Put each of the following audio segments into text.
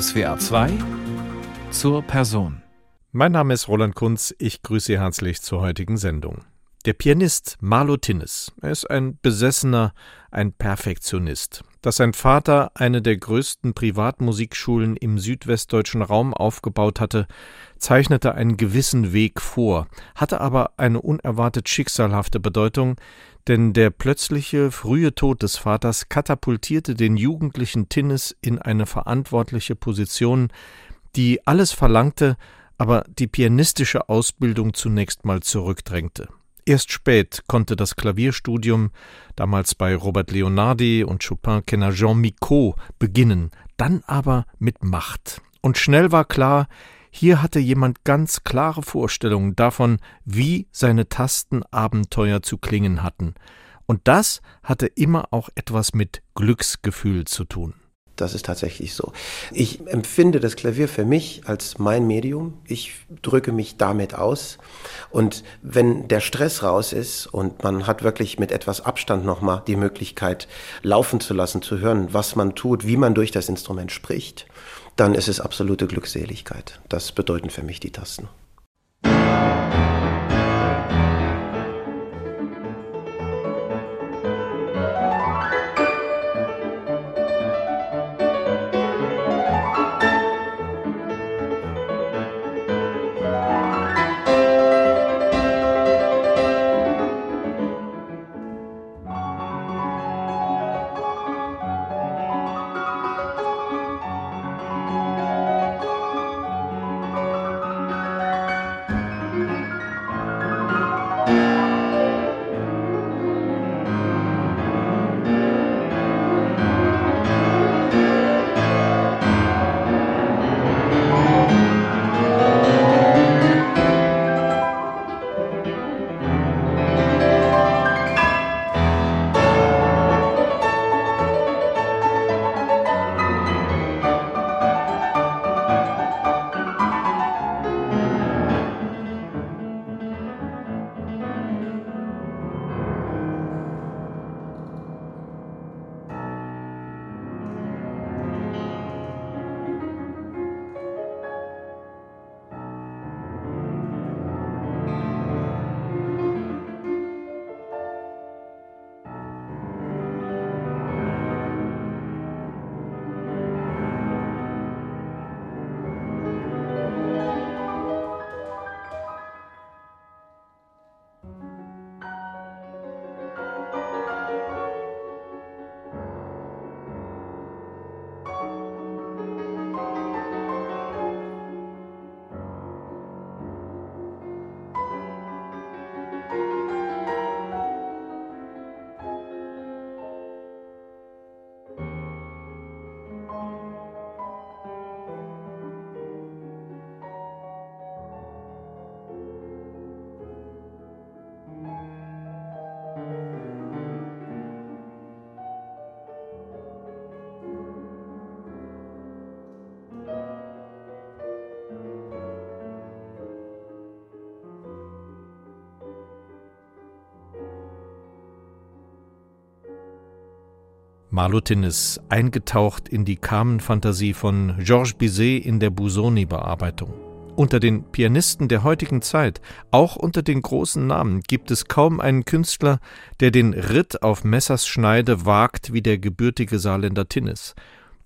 SWA 2 zur Person. Mein Name ist Roland Kunz, ich grüße Sie herzlich zur heutigen Sendung. Der Pianist Marlo Tinnes, er ist ein Besessener, ein Perfektionist. Dass sein Vater eine der größten Privatmusikschulen im südwestdeutschen Raum aufgebaut hatte, zeichnete einen gewissen Weg vor, hatte aber eine unerwartet schicksalhafte Bedeutung, denn der plötzliche, frühe Tod des Vaters katapultierte den jugendlichen Tinnes in eine verantwortliche Position, die alles verlangte, aber die pianistische Ausbildung zunächst mal zurückdrängte. Erst spät konnte das Klavierstudium, damals bei Robert Leonardi und Chopin-Kenner Jean Micot, beginnen, dann aber mit Macht. Und schnell war klar, hier hatte jemand ganz klare Vorstellungen davon, wie seine Tasten Abenteuer zu klingen hatten. Und das hatte immer auch etwas mit Glücksgefühl zu tun. Das ist tatsächlich so. Ich empfinde das Klavier für mich als mein Medium. Ich drücke mich damit aus. Und wenn der Stress raus ist und man hat wirklich mit etwas Abstand nochmal die Möglichkeit, laufen zu lassen, zu hören, was man tut, wie man durch das Instrument spricht, dann ist es absolute Glückseligkeit. Das bedeuten für mich die Tasten. Marlutin ist eingetaucht in die Carmen-Fantasie von Georges Bizet in der Busoni-Bearbeitung. Unter den Pianisten der heutigen Zeit, auch unter den großen Namen, gibt es kaum einen Künstler, der den Ritt auf Messers Schneide wagt wie der gebürtige Saarländer Tinnes.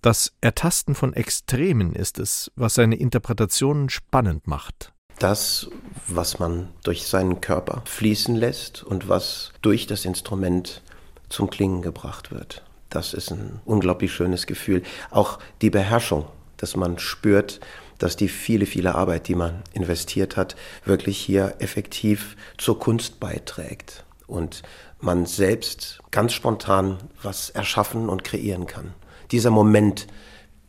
Das Ertasten von Extremen ist es, was seine Interpretationen spannend macht. Das, was man durch seinen Körper fließen lässt und was durch das Instrument zum Klingen gebracht wird. Das ist ein unglaublich schönes Gefühl. Auch die Beherrschung, dass man spürt, dass die viele, viele Arbeit, die man investiert hat, wirklich hier effektiv zur Kunst beiträgt und man selbst ganz spontan was erschaffen und kreieren kann. Dieser Moment,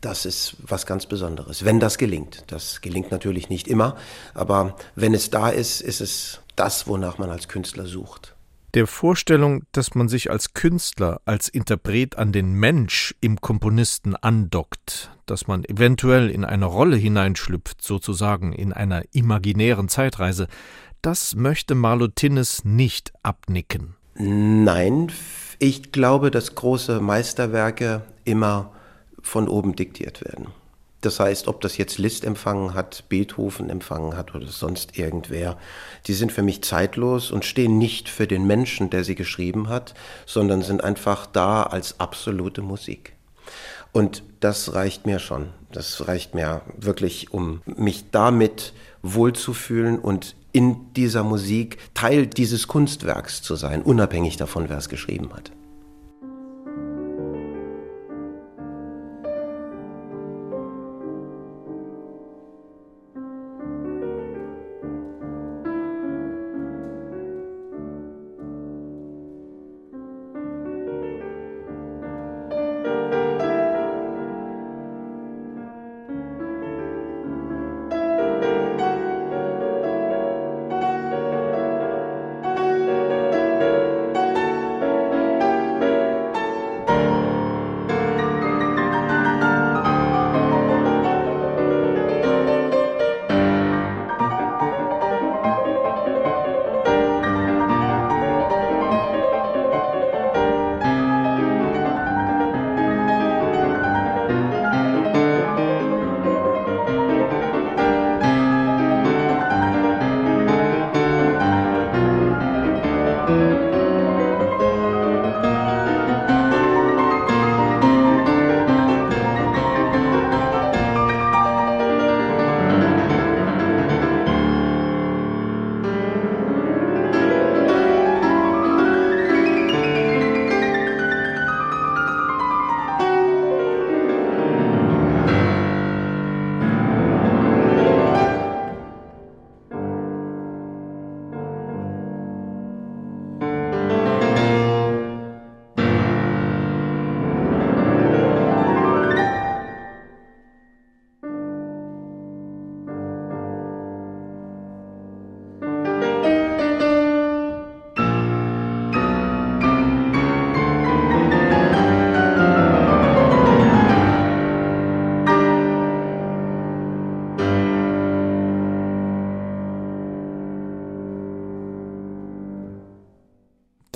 das ist was ganz Besonderes, wenn das gelingt. Das gelingt natürlich nicht immer, aber wenn es da ist, ist es das, wonach man als Künstler sucht der Vorstellung, dass man sich als Künstler, als Interpret an den Mensch im Komponisten andockt, dass man eventuell in eine Rolle hineinschlüpft, sozusagen in einer imaginären Zeitreise, das möchte Marlotines nicht abnicken. Nein, ich glaube, dass große Meisterwerke immer von oben diktiert werden. Das heißt, ob das jetzt Liszt empfangen hat, Beethoven empfangen hat oder sonst irgendwer, die sind für mich zeitlos und stehen nicht für den Menschen, der sie geschrieben hat, sondern sind einfach da als absolute Musik. Und das reicht mir schon. Das reicht mir wirklich, um mich damit wohlzufühlen und in dieser Musik Teil dieses Kunstwerks zu sein, unabhängig davon, wer es geschrieben hat.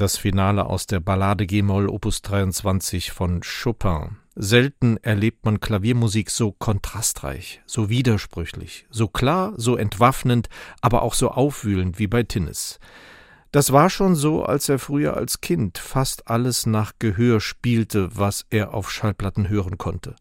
Das Finale aus der Ballade G-Moll Opus 23 von Chopin. Selten erlebt man Klaviermusik so kontrastreich, so widersprüchlich, so klar, so entwaffnend, aber auch so aufwühlend wie bei Tinnes. Das war schon so, als er früher als Kind fast alles nach Gehör spielte, was er auf Schallplatten hören konnte.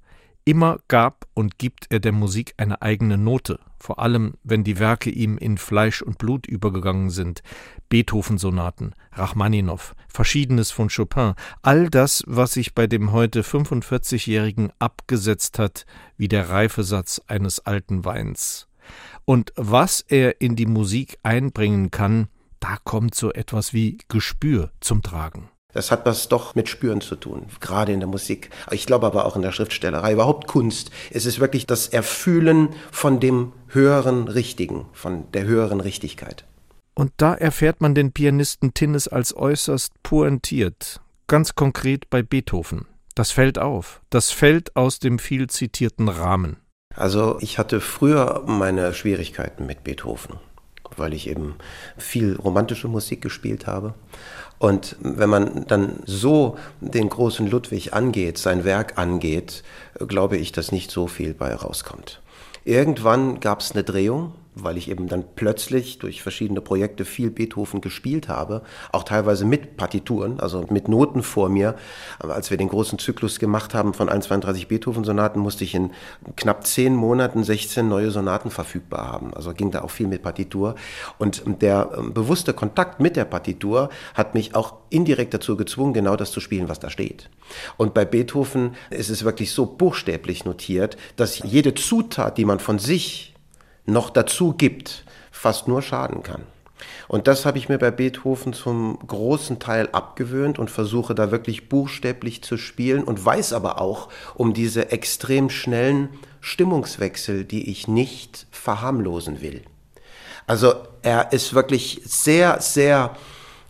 Immer gab und gibt er der Musik eine eigene Note, vor allem wenn die Werke ihm in Fleisch und Blut übergegangen sind. Beethoven-Sonaten, Rachmaninow, Verschiedenes von Chopin, all das, was sich bei dem heute 45-Jährigen abgesetzt hat, wie der Reifesatz eines alten Weins. Und was er in die Musik einbringen kann, da kommt so etwas wie Gespür zum Tragen. Das hat was doch mit Spüren zu tun, gerade in der Musik. Ich glaube aber auch in der Schriftstellerei, überhaupt Kunst. Es ist wirklich das Erfühlen von dem höheren Richtigen, von der höheren Richtigkeit. Und da erfährt man den Pianisten Tinnes als äußerst pointiert, ganz konkret bei Beethoven. Das fällt auf, das fällt aus dem viel zitierten Rahmen. Also ich hatte früher meine Schwierigkeiten mit Beethoven, weil ich eben viel romantische Musik gespielt habe. Und wenn man dann so den großen Ludwig angeht, sein Werk angeht, glaube ich, dass nicht so viel bei rauskommt. Irgendwann gab es eine Drehung weil ich eben dann plötzlich durch verschiedene Projekte viel Beethoven gespielt habe, auch teilweise mit Partituren, also mit Noten vor mir. Als wir den großen Zyklus gemacht haben von 132 Beethoven-Sonaten, musste ich in knapp zehn Monaten 16 neue Sonaten verfügbar haben. Also ging da auch viel mit Partitur. Und der ähm, bewusste Kontakt mit der Partitur hat mich auch indirekt dazu gezwungen, genau das zu spielen, was da steht. Und bei Beethoven ist es wirklich so buchstäblich notiert, dass jede Zutat, die man von sich noch dazu gibt, fast nur schaden kann. Und das habe ich mir bei Beethoven zum großen Teil abgewöhnt und versuche da wirklich buchstäblich zu spielen und weiß aber auch um diese extrem schnellen Stimmungswechsel, die ich nicht verharmlosen will. Also er ist wirklich sehr, sehr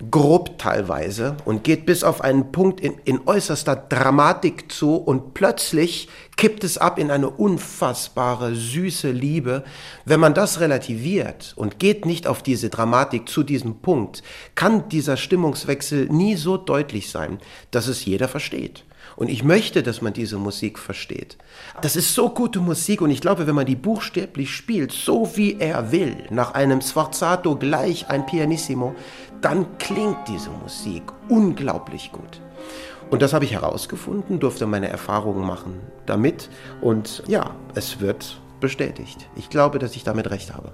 grob teilweise und geht bis auf einen Punkt in, in äußerster Dramatik zu und plötzlich kippt es ab in eine unfassbare, süße Liebe. Wenn man das relativiert und geht nicht auf diese Dramatik zu diesem Punkt, kann dieser Stimmungswechsel nie so deutlich sein, dass es jeder versteht. Und ich möchte, dass man diese Musik versteht. Das ist so gute Musik und ich glaube, wenn man die buchstäblich spielt, so wie er will, nach einem Sforzato gleich ein Pianissimo, dann klingt diese Musik unglaublich gut. Und das habe ich herausgefunden, durfte meine Erfahrungen machen damit und ja, es wird bestätigt. Ich glaube, dass ich damit recht habe.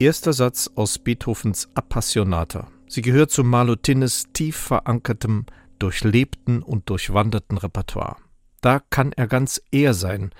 Erster Satz aus Beethovens Appassionata. Sie gehört zu Marlotines tief verankertem, durchlebten und durchwanderten Repertoire. Da kann er ganz er sein.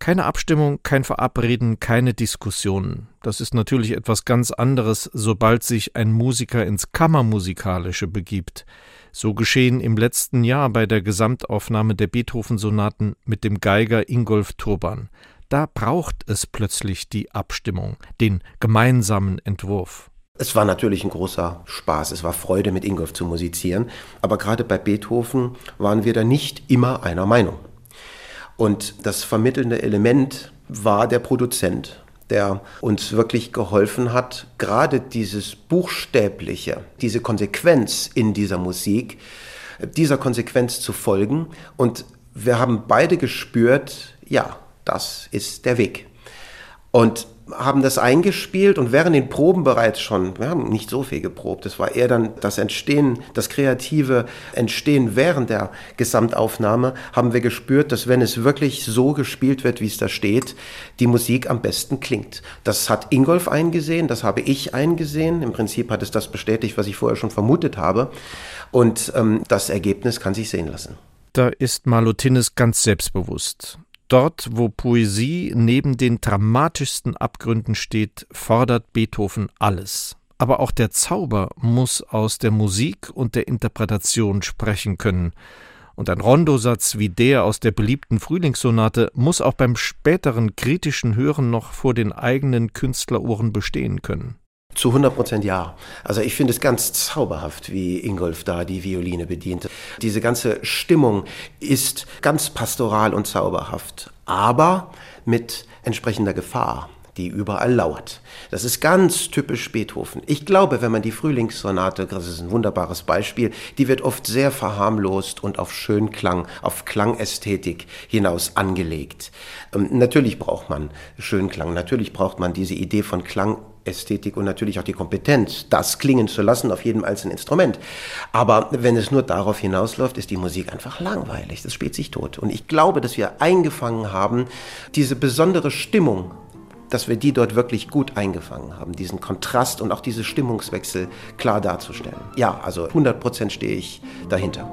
Keine Abstimmung, kein Verabreden, keine Diskussionen. Das ist natürlich etwas ganz anderes, sobald sich ein Musiker ins Kammermusikalische begibt. So geschehen im letzten Jahr bei der Gesamtaufnahme der Beethoven-Sonaten mit dem Geiger Ingolf Turban da braucht es plötzlich die Abstimmung, den gemeinsamen Entwurf. Es war natürlich ein großer Spaß, es war Freude, mit Ingolf zu musizieren, aber gerade bei Beethoven waren wir da nicht immer einer Meinung. Und das vermittelnde Element war der Produzent, der uns wirklich geholfen hat, gerade dieses Buchstäbliche, diese Konsequenz in dieser Musik, dieser Konsequenz zu folgen. Und wir haben beide gespürt, ja, das ist der Weg. Und haben das eingespielt und während den Proben bereits schon, wir haben nicht so viel geprobt, es war eher dann das Entstehen, das kreative Entstehen während der Gesamtaufnahme, haben wir gespürt, dass wenn es wirklich so gespielt wird, wie es da steht, die Musik am besten klingt. Das hat Ingolf eingesehen, das habe ich eingesehen. Im Prinzip hat es das bestätigt, was ich vorher schon vermutet habe. Und ähm, das Ergebnis kann sich sehen lassen. Da ist Malotines ganz selbstbewusst. Dort, wo Poesie neben den dramatischsten Abgründen steht, fordert Beethoven alles. Aber auch der Zauber muss aus der Musik und der Interpretation sprechen können. Und ein Rondosatz wie der aus der beliebten Frühlingssonate muss auch beim späteren kritischen Hören noch vor den eigenen Künstlerohren bestehen können. Zu 100 Prozent ja. Also ich finde es ganz zauberhaft, wie Ingolf da die Violine bedient. Diese ganze Stimmung ist ganz pastoral und zauberhaft, aber mit entsprechender Gefahr die überall lauert. Das ist ganz typisch Beethoven. Ich glaube, wenn man die Frühlingssonate, das ist ein wunderbares Beispiel, die wird oft sehr verharmlost und auf Schönklang, auf Klangästhetik hinaus angelegt. Ähm, natürlich braucht man Schönklang, natürlich braucht man diese Idee von Klang Ästhetik und natürlich auch die Kompetenz, das klingen zu lassen auf jedem einzelnen Instrument. Aber wenn es nur darauf hinausläuft, ist die Musik einfach langweilig. Das spielt sich tot. Und ich glaube, dass wir eingefangen haben, diese besondere Stimmung, dass wir die dort wirklich gut eingefangen haben, diesen Kontrast und auch diese Stimmungswechsel klar darzustellen. Ja, also 100 Prozent stehe ich dahinter.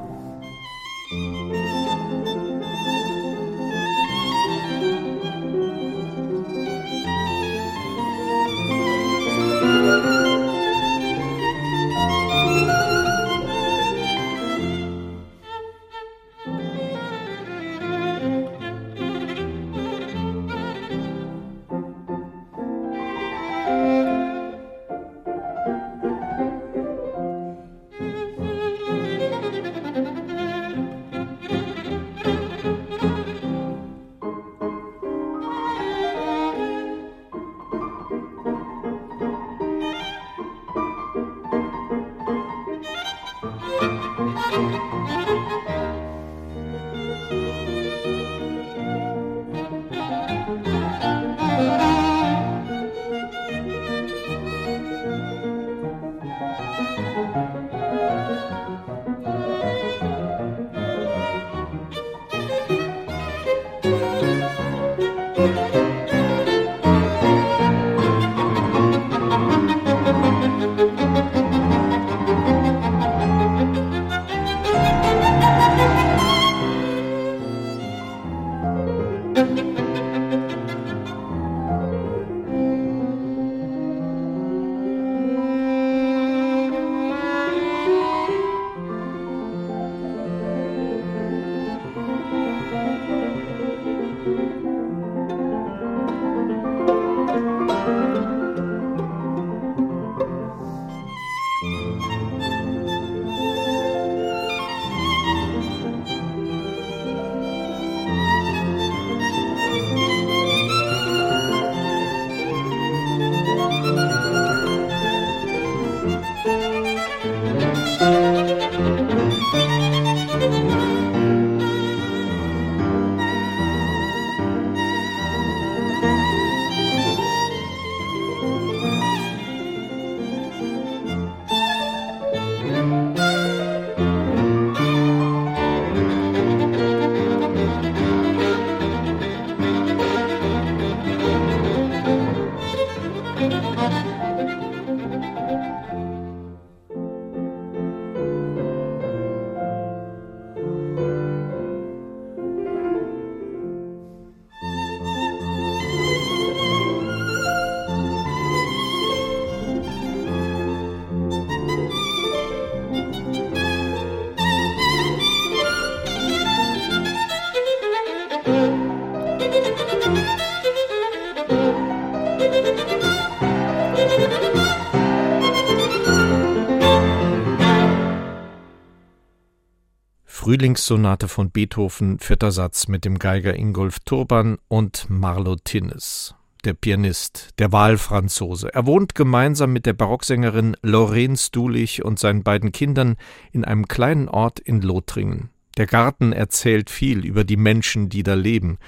Frühlingssonate von Beethoven, vierter Satz mit dem Geiger Ingolf Turban und Marlo Tinnes, der Pianist, der Wahlfranzose. Er wohnt gemeinsam mit der Barocksängerin Lorraine Stulich und seinen beiden Kindern in einem kleinen Ort in Lothringen. Der Garten erzählt viel über die Menschen, die da leben.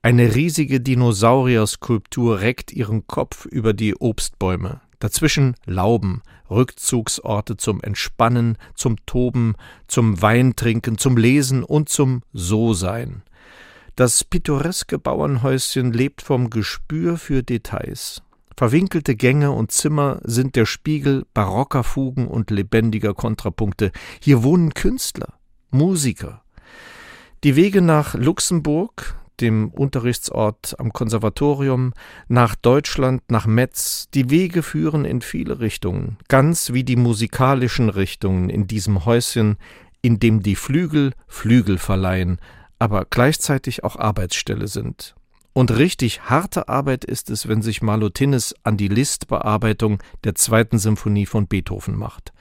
Eine riesige Dinosaurier-Skulptur reckt ihren Kopf über die Obstbäume. Dazwischen Lauben, Rückzugsorte zum Entspannen, zum Toben, zum Weintrinken, zum Lesen und zum So-Sein. Das pittoreske Bauernhäuschen lebt vom Gespür für Details. Verwinkelte Gänge und Zimmer sind der Spiegel barocker Fugen und lebendiger Kontrapunkte. Hier wohnen Künstler, Musiker. Die Wege nach Luxemburg, dem Unterrichtsort am Konservatorium, nach Deutschland, nach Metz. Die Wege führen in viele Richtungen, ganz wie die musikalischen Richtungen in diesem Häuschen, in dem die Flügel Flügel verleihen, aber gleichzeitig auch Arbeitsstelle sind. Und richtig harte Arbeit ist es, wenn sich Malotines an die Listbearbeitung der zweiten Symphonie von Beethoven macht.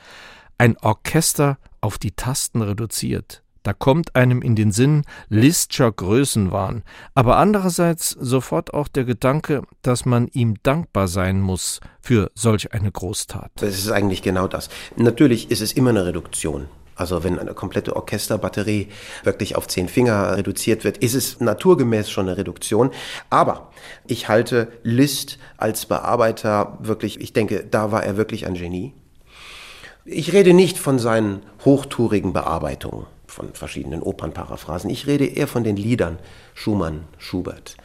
Ein Orchester auf die Tasten reduziert, da kommt einem in den Sinn Listscher Größenwahn, aber andererseits sofort auch der Gedanke, dass man ihm dankbar sein muss für solch eine Großtat. Das ist eigentlich genau das. Natürlich ist es immer eine Reduktion. Also wenn eine komplette Orchesterbatterie wirklich auf zehn Finger reduziert wird, ist es naturgemäß schon eine Reduktion. Aber ich halte Liszt als Bearbeiter wirklich, ich denke, da war er wirklich ein Genie. Ich rede nicht von seinen hochtourigen Bearbeitungen von verschiedenen Opernparaphrasen. Ich rede eher von den Liedern Schumann, Schubert.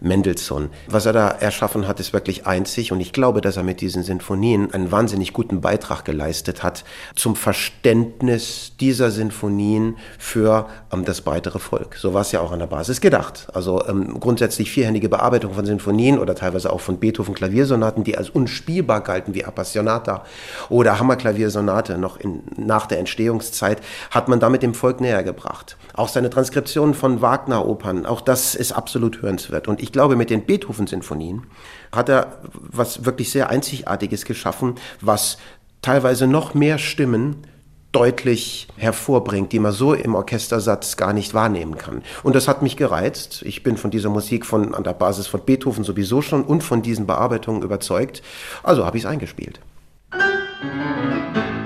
Mendelssohn. Was er da erschaffen hat, ist wirklich einzig und ich glaube, dass er mit diesen Sinfonien einen wahnsinnig guten Beitrag geleistet hat zum Verständnis dieser Sinfonien für ähm, das breitere Volk. So war es ja auch an der Basis gedacht. Also ähm, grundsätzlich vierhändige Bearbeitung von Sinfonien oder teilweise auch von Beethoven Klaviersonaten, die als unspielbar galten wie Appassionata oder Hammerklaviersonate noch in, nach der Entstehungszeit, hat man damit dem Volk näher gebracht. Auch seine Transkriptionen von Wagner-Opern, auch das ist absolut hörenswert. Und ich glaube, mit den Beethoven-Sinfonien hat er was wirklich sehr Einzigartiges geschaffen, was teilweise noch mehr Stimmen deutlich hervorbringt, die man so im Orchestersatz gar nicht wahrnehmen kann. Und das hat mich gereizt. Ich bin von dieser Musik von, an der Basis von Beethoven sowieso schon und von diesen Bearbeitungen überzeugt. Also habe ich es eingespielt. Musik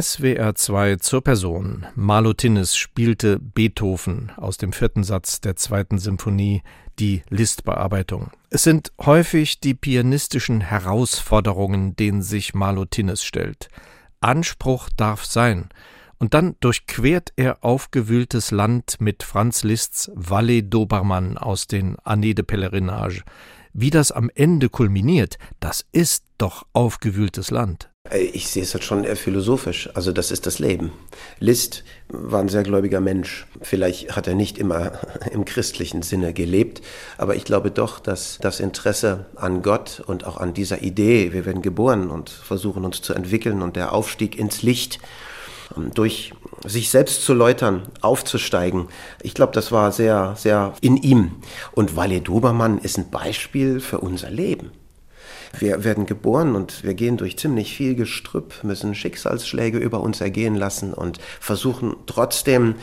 SWR 2 zur Person. Marlo spielte Beethoven aus dem vierten Satz der zweiten Symphonie, die Listbearbeitung. Es sind häufig die pianistischen Herausforderungen, denen sich Marlo stellt. Anspruch darf sein. Und dann durchquert er aufgewühltes Land mit Franz Liszt's Vallée d'Obermann aus den Années de Pèlerinage. Wie das am Ende kulminiert, das ist doch aufgewühltes Land. Äh, ich sehe es halt schon eher philosophisch. Also das ist das Leben. Liszt war ein sehr gläubiger Mensch. Vielleicht hat er nicht immer im christlichen Sinne gelebt, aber ich glaube doch, dass das Interesse an Gott und auch an dieser Idee, wir werden geboren und versuchen uns zu entwickeln und der Aufstieg ins Licht, ähm, durch sich selbst zu läutern, aufzusteigen. Ich glaube, das war sehr, sehr in ihm. Und Walid Dobermann ist ein Beispiel für unser Leben. Wir werden geboren und wir gehen durch ziemlich viel Gestrüpp, müssen Schicksalsschläge über uns ergehen lassen und versuchen trotzdem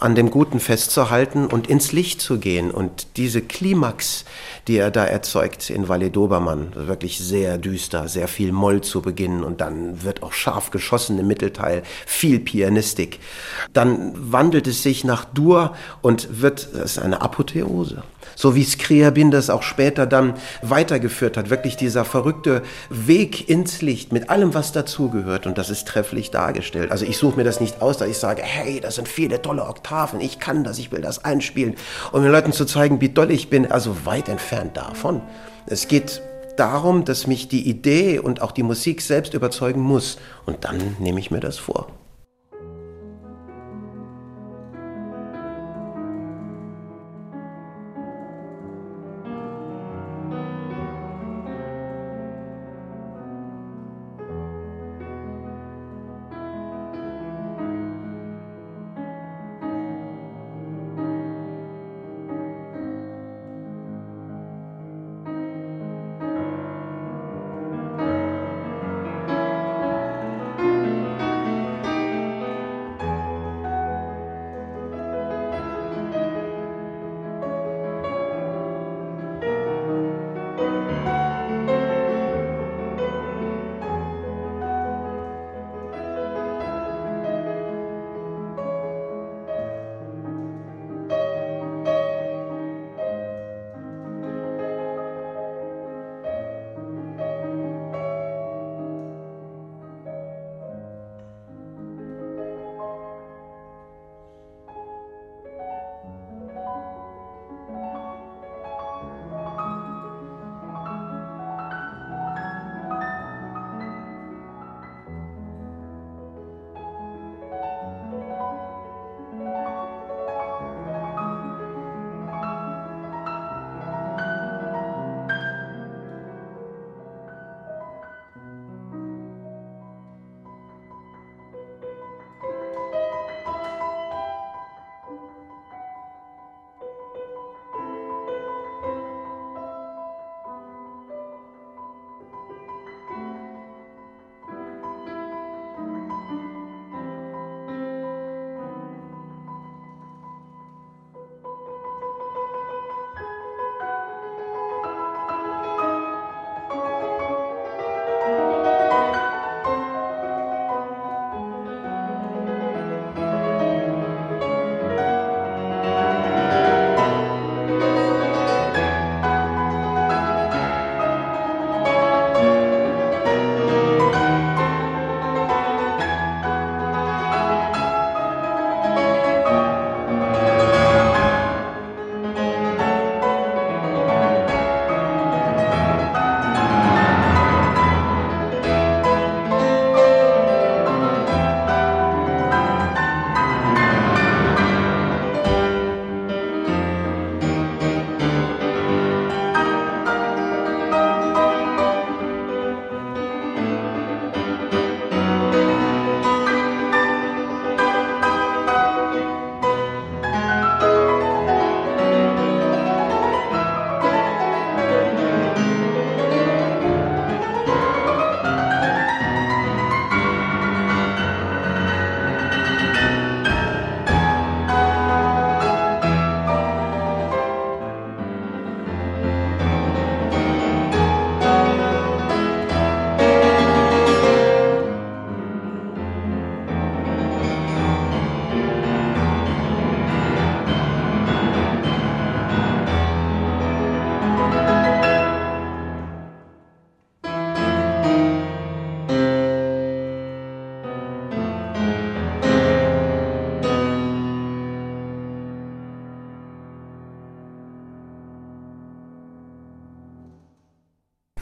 an dem Guten festzuhalten und ins Licht zu gehen. Und diese Klimax, die er da erzeugt in Valle Dobermann, wirklich sehr düster, sehr viel Moll zu beginnen und dann wird auch scharf geschossen im Mittelteil, viel Pianistik. Dann wandelt es sich nach Dur und wird, das ist eine Apotheose. So wie Skriabin das auch später dann weitergeführt hat. Wirklich dieser verrückte Weg ins Licht mit allem, was dazugehört. Und das ist trefflich dargestellt. Also ich suche mir das nicht aus, dass ich sage, hey, das sind viele tolle Oktaven, ich kann das, ich will das einspielen. Um den Leuten zu zeigen, wie doll ich bin. Also weit entfernt davon. Es geht darum, dass mich die Idee und auch die Musik selbst überzeugen muss. Und dann nehme ich mir das vor.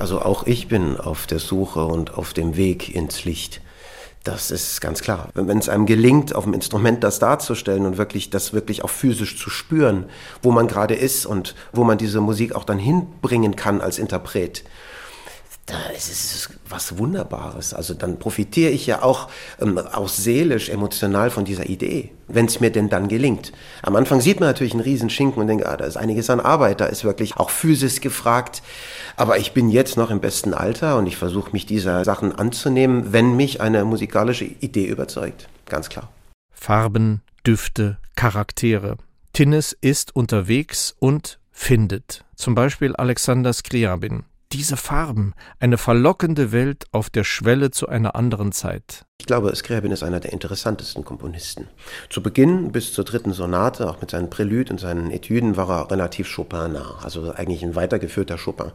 Also auch ich bin auf der Suche und auf dem Weg ins Licht. Das ist ganz klar. Wenn es einem gelingt, auf dem Instrument das darzustellen und wirklich das wirklich auch physisch zu spüren, wo man gerade ist und wo man diese Musik auch dann hinbringen kann als Interpret, da ist es was Wunderbares. Also dann profitiere ich ja auch, ähm, auch seelisch, emotional von dieser Idee, wenn es mir denn dann gelingt. Am Anfang sieht man natürlich einen riesen Schinken und denkt, ah, da ist einiges an Arbeit, da ist wirklich auch Physis gefragt. Aber ich bin jetzt noch im besten Alter und ich versuche mich dieser Sachen anzunehmen, wenn mich eine musikalische Idee überzeugt. Ganz klar. Farben, Düfte, Charaktere. Tinnes ist unterwegs und findet. Zum Beispiel Alexander Skriabin diese Farben, eine verlockende Welt auf der Schwelle zu einer anderen Zeit. Ich glaube, Scriabin ist einer der interessantesten Komponisten. Zu Beginn bis zur dritten Sonate, auch mit seinen Prälude und seinen Etüden, war er relativ Chopin-nah, also eigentlich ein weitergeführter Chopin.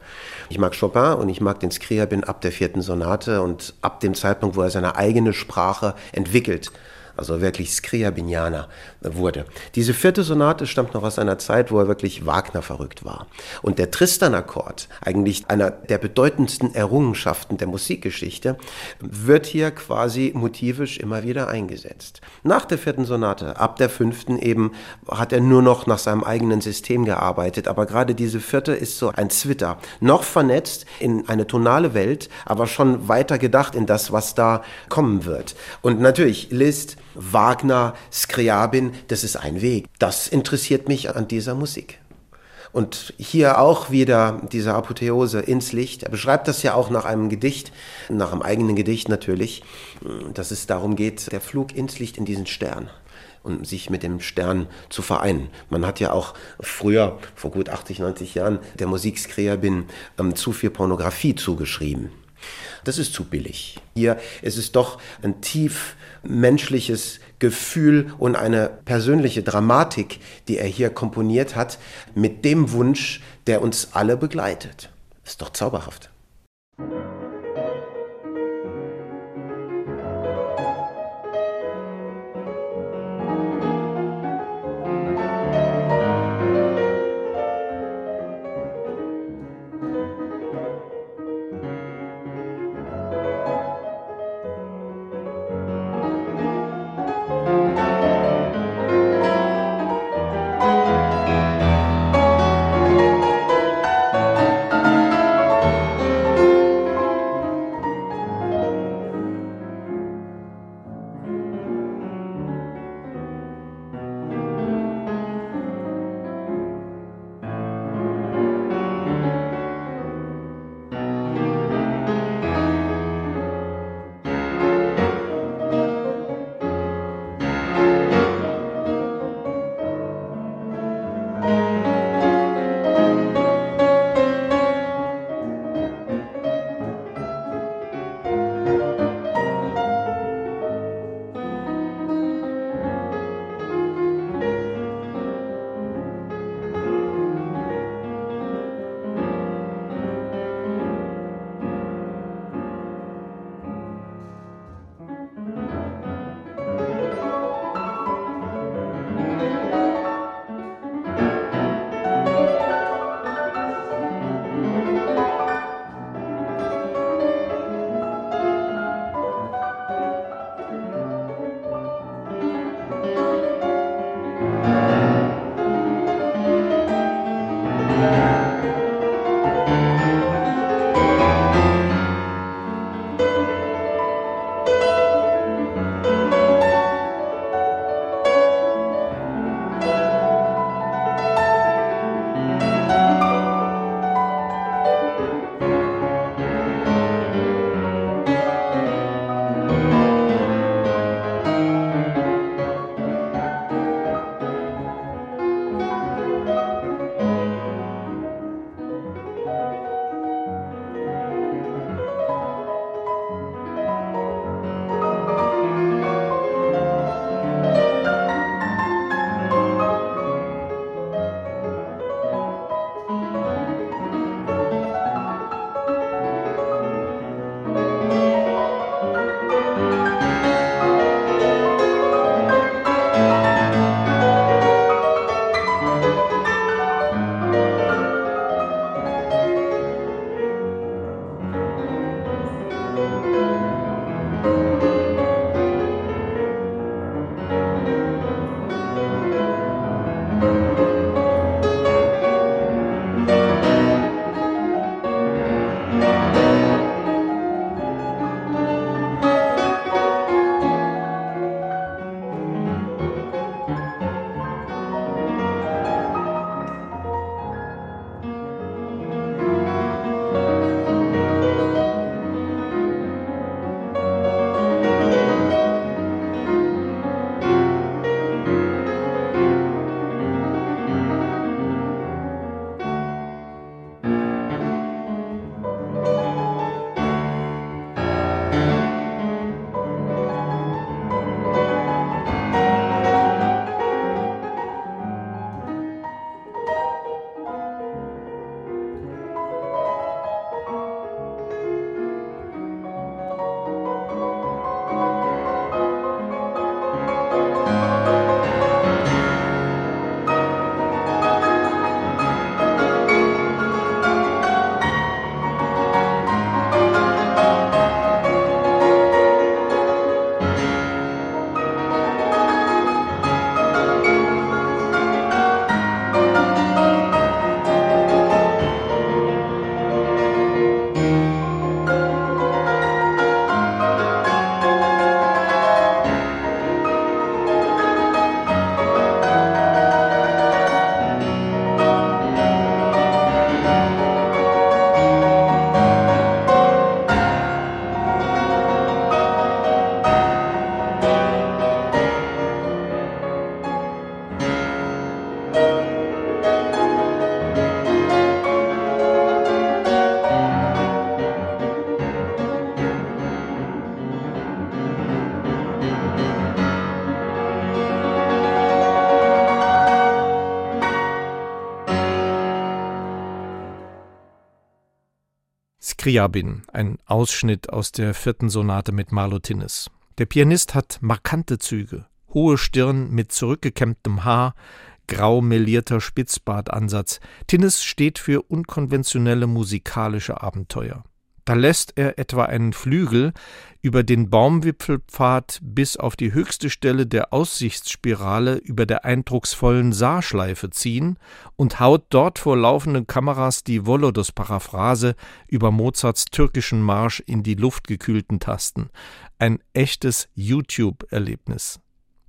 Ich mag Chopin und ich mag den Scriabin ab der vierten Sonate und ab dem Zeitpunkt, wo er seine eigene Sprache entwickelt also wirklich Skriabinianer wurde. Diese vierte Sonate stammt noch aus einer Zeit, wo er wirklich Wagner verrückt war. Und der Tristan-Akkord, eigentlich einer der bedeutendsten Errungenschaften der Musikgeschichte, wird hier quasi motivisch immer wieder eingesetzt. Nach der vierten Sonate, ab der fünften eben, hat er nur noch nach seinem eigenen System gearbeitet. Aber gerade diese vierte ist so ein Zwitter. Noch vernetzt in eine tonale Welt, aber schon weiter gedacht in das, was da kommen wird. Und natürlich, Liszt Wagner, Skriabin, das ist ein Weg. Das interessiert mich an dieser Musik. Und hier auch wieder diese Apotheose ins Licht. Er beschreibt das ja auch nach einem Gedicht, nach einem eigenen Gedicht natürlich, dass es darum geht, der Flug ins Licht in diesen Stern und sich mit dem Stern zu vereinen. Man hat ja auch früher, vor gut 80, 90 Jahren, der Musik Skriabin ähm, zu viel Pornografie zugeschrieben. Das ist zu billig. Hier ist es doch ein tief menschliches Gefühl und eine persönliche Dramatik, die er hier komponiert hat, mit dem Wunsch, der uns alle begleitet. Ist doch zauberhaft. Scriabin, ein Ausschnitt aus der vierten Sonate mit Marlo Tinnes. Der Pianist hat markante Züge, hohe Stirn mit zurückgekämmtem Haar, grau melierter Spitzbartansatz. Tinnes steht für unkonventionelle musikalische Abenteuer. Da lässt er etwa einen Flügel über den Baumwipfelpfad bis auf die höchste Stelle der Aussichtsspirale über der eindrucksvollen Saarschleife ziehen und haut dort vor laufenden Kameras die Volodos-Paraphrase über Mozarts türkischen Marsch in die luftgekühlten Tasten. Ein echtes YouTube-Erlebnis.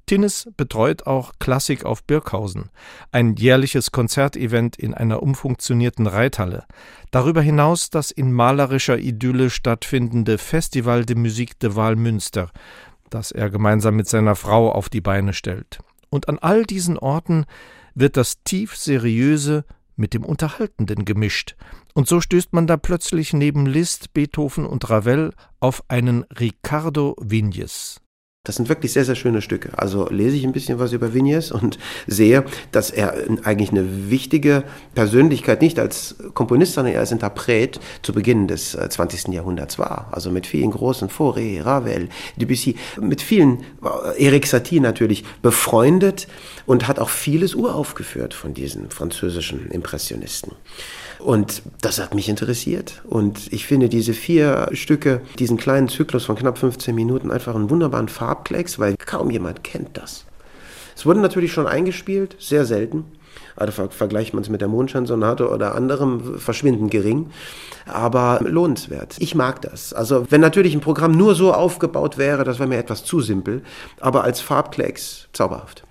Tinnes betreut auch Klassik auf Birkhausen, ein jährliches Konzertevent in einer umfunktionierten Reithalle. Darüber hinaus das in malerischer Idylle stattfindende Festival de Musique de Wahlmünster, das er gemeinsam mit seiner Frau auf die Beine stellt. Und an all diesen Orten wird das tief seriöse mit dem Unterhaltenden gemischt, und so stößt man da plötzlich neben Liszt, Beethoven und Ravel auf einen Ricardo Vignes. Das sind wirklich sehr, sehr schöne Stücke. Also lese ich ein bisschen was über Vignes und sehe, dass er eigentlich eine wichtige Persönlichkeit nicht als Komponist, sondern eher als Interpret zu Beginn des 20. Äh, Jahrhunderts war. Also mit vielen großen Fauré, Ravel, Debussy, mit vielen, äh, Eric Satie natürlich, befreundet und hat auch vieles uraufgeführt von diesen französischen Impressionisten. Und das hat mich interessiert. Und ich finde diese vier Stücke, diesen kleinen Zyklus von knapp 15 Minuten, einfach einen wunderbaren Farbklecks, weil kaum jemand kennt das. Es wurden natürlich schon eingespielt, sehr selten. Also vergleicht man es mit der Mondscheinsonate oder anderem, verschwindend gering, aber lohnenswert. Ich mag das. Also wenn natürlich ein Programm nur so aufgebaut wäre, das wäre mir etwas zu simpel, aber als Farbklecks zauberhaft.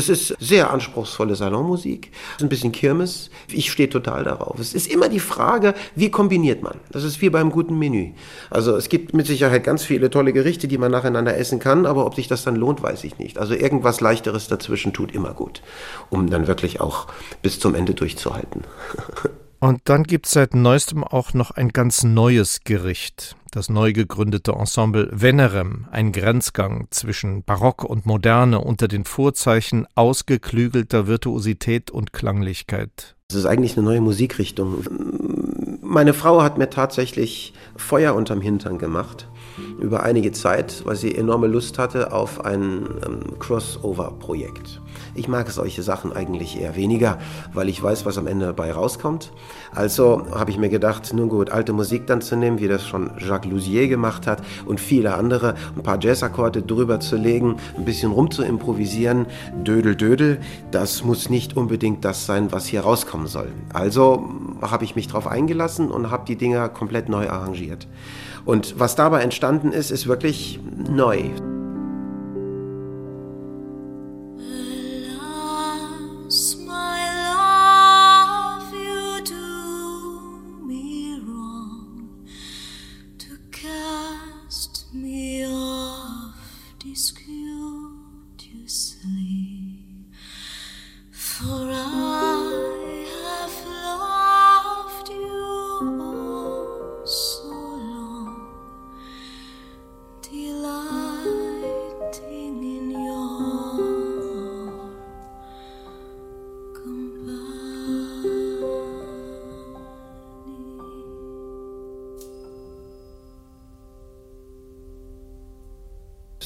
Das ist sehr anspruchsvolle Salonmusik, ein bisschen Kirmes. Ich stehe total darauf. Es ist immer die Frage, wie kombiniert man? Das ist wie beim guten Menü. Also es gibt mit Sicherheit ganz viele tolle Gerichte, die man nacheinander essen kann, aber ob sich das dann lohnt, weiß ich nicht. Also irgendwas leichteres dazwischen tut immer gut, um dann wirklich auch bis zum Ende durchzuhalten. Und dann gibt es seit neuestem auch noch ein ganz neues Gericht, das neu gegründete Ensemble Venerem, ein Grenzgang zwischen Barock und Moderne unter den Vorzeichen ausgeklügelter Virtuosität und Klanglichkeit. Das ist eigentlich eine neue Musikrichtung. Meine Frau hat mir tatsächlich Feuer unterm Hintern gemacht über einige Zeit, weil sie enorme Lust hatte auf ein ähm, Crossover-Projekt. Ich mag solche Sachen eigentlich eher weniger, weil ich weiß, was am Ende dabei rauskommt. Also habe ich mir gedacht, nun gut, alte Musik dann zu nehmen, wie das schon Jacques Lousier gemacht hat und viele andere, ein paar Jazzakkorde drüber zu legen, ein bisschen rum zu improvisieren, dödel, dödel, das muss nicht unbedingt das sein, was hier rauskommen soll. Also habe ich mich darauf eingelassen und habe die Dinger komplett neu arrangiert. Und was dabei entstanden ist, ist wirklich neu.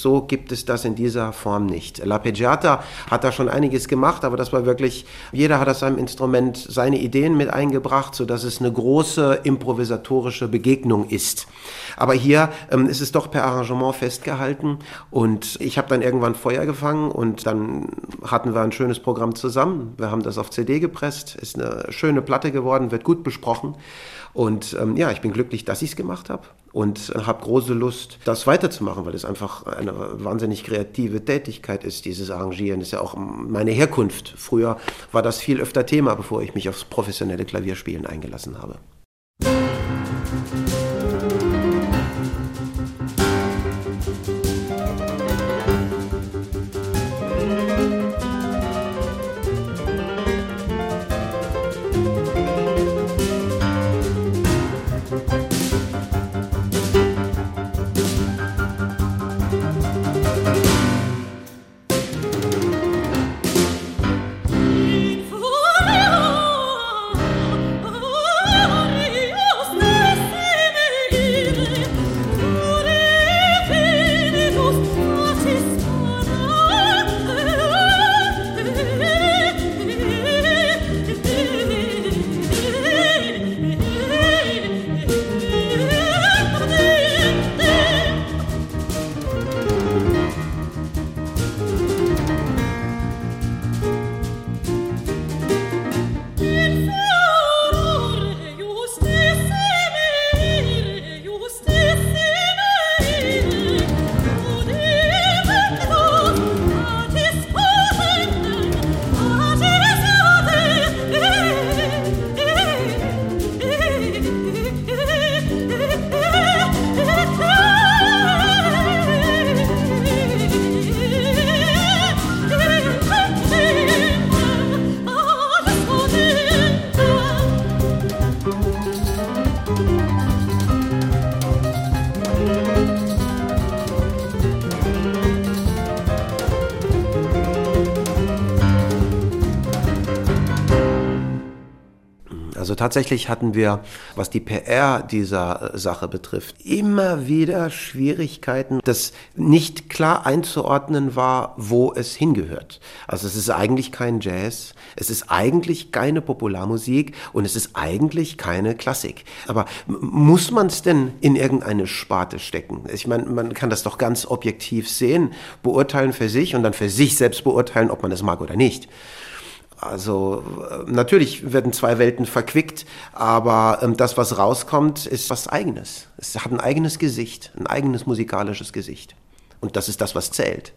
So gibt es das in dieser Form nicht. La Peggiata hat da schon einiges gemacht, aber das war wirklich, jeder hat aus seinem Instrument seine Ideen mit eingebracht, sodass es eine große improvisatorische Begegnung ist. Aber hier ähm, ist es doch per Arrangement festgehalten und ich habe dann irgendwann Feuer gefangen und dann hatten wir ein schönes Programm zusammen. Wir haben das auf CD gepresst, ist eine schöne Platte geworden, wird gut besprochen. Und ähm, ja, ich bin glücklich, dass ich es gemacht habe und habe große Lust, das weiterzumachen, weil es einfach eine wahnsinnig kreative Tätigkeit ist, dieses Arrangieren. Ist ja auch meine Herkunft. Früher war das viel öfter Thema, bevor ich mich aufs professionelle Klavierspielen eingelassen habe. Also tatsächlich hatten wir, was die PR dieser äh, Sache betrifft, immer wieder Schwierigkeiten, das nicht klar einzuordnen war, wo es hingehört. Also es ist eigentlich kein Jazz, es ist eigentlich keine Popularmusik und es ist eigentlich keine Klassik. Aber muss man es denn in irgendeine Sparte stecken? Ich meine, man kann das doch ganz objektiv sehen, beurteilen für sich und dann für sich selbst beurteilen, ob man es mag oder nicht. Also äh, natürlich werden zwei Welten verquickt, aber ähm, das, was rauskommt, ist was eigenes. Es hat ein eigenes Gesicht, ein eigenes musikalisches Gesicht. Und das ist das, was zählt.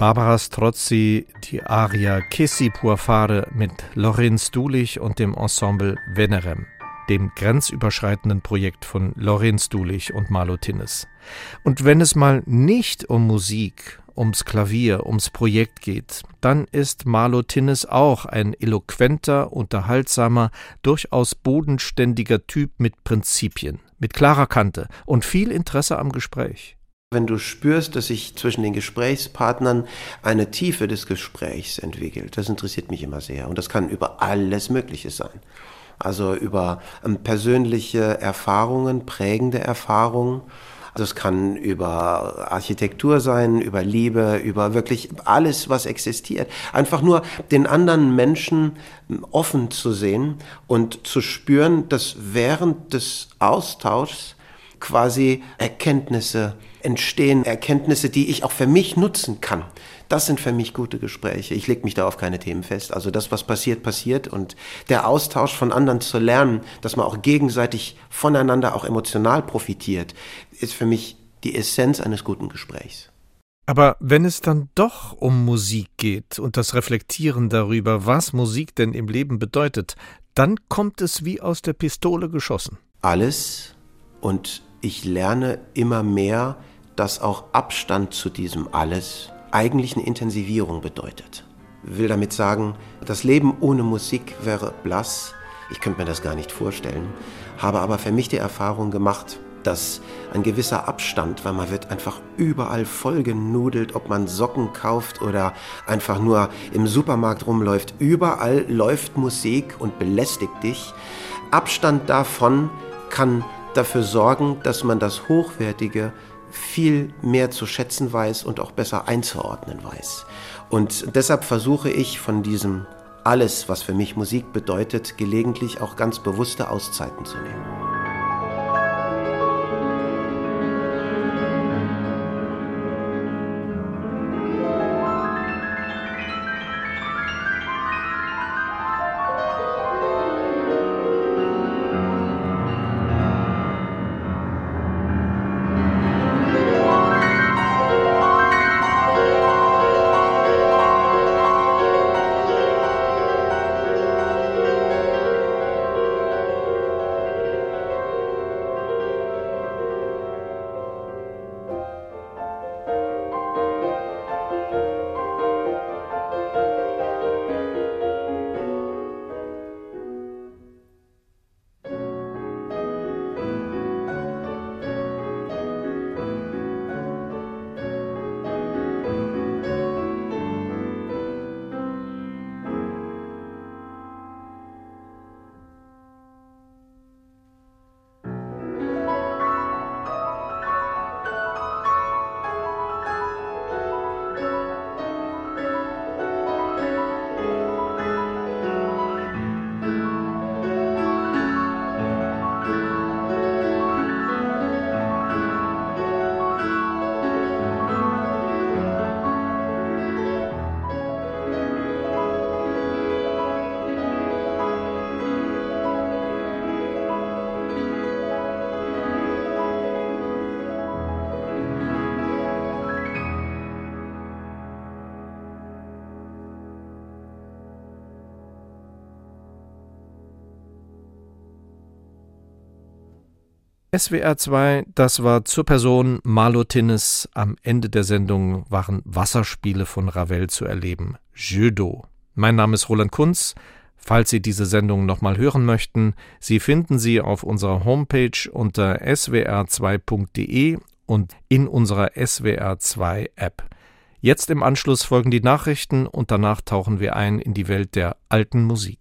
Barbara Strozzi die Aria Che si può fare mit Lorenz Dulich und dem Ensemble Venerem, dem grenzüberschreitenden Projekt von Lorenz Dulich und Marlo Tinnes. Und wenn es mal nicht um Musik, ums Klavier, ums Projekt geht, dann ist Marlo Tinnes auch ein eloquenter, unterhaltsamer, durchaus bodenständiger Typ mit Prinzipien, mit klarer Kante und viel Interesse am Gespräch. Wenn du spürst, dass sich zwischen den Gesprächspartnern eine Tiefe des Gesprächs entwickelt, das interessiert mich immer sehr. Und das kann über alles Mögliche sein. Also über ähm, persönliche Erfahrungen, prägende Erfahrungen. Also es kann über Architektur sein, über Liebe, über wirklich alles, was existiert. Einfach nur den anderen Menschen ähm, offen zu sehen und zu spüren, dass während des Austauschs quasi Erkenntnisse entstehen, Erkenntnisse, die ich auch für mich nutzen kann. Das sind für mich gute Gespräche. Ich lege mich da auf keine Themen fest. Also das, was passiert, passiert. Und der Austausch von anderen zu lernen, dass man auch gegenseitig voneinander auch emotional profitiert, ist für mich die Essenz eines guten Gesprächs. Aber wenn es dann doch um Musik geht und das Reflektieren darüber, was Musik denn im Leben bedeutet, dann kommt es wie aus der Pistole geschossen. Alles und ich lerne immer mehr, dass auch Abstand zu diesem Alles eigentlich eine Intensivierung bedeutet. Ich will damit sagen, das Leben ohne Musik wäre blass. Ich könnte mir das gar nicht vorstellen. Habe aber für mich die Erfahrung gemacht, dass ein gewisser Abstand, weil man wird einfach überall vollgenudelt, ob man Socken kauft oder einfach nur im Supermarkt rumläuft. Überall läuft Musik und belästigt dich. Abstand davon kann dafür sorgen, dass man das Hochwertige viel mehr zu schätzen weiß und auch besser einzuordnen weiß. Und deshalb versuche ich von diesem alles, was für mich Musik bedeutet, gelegentlich auch ganz bewusste Auszeiten zu nehmen. SWR 2, das war zur Person Marlo Tinnes. Am Ende der Sendung waren Wasserspiele von Ravel zu erleben. Judo. Mein Name ist Roland Kunz. Falls Sie diese Sendung nochmal hören möchten, Sie finden sie auf unserer Homepage unter swr2.de und in unserer SWR2 App. Jetzt im Anschluss folgen die Nachrichten und danach tauchen wir ein in die Welt der alten Musik.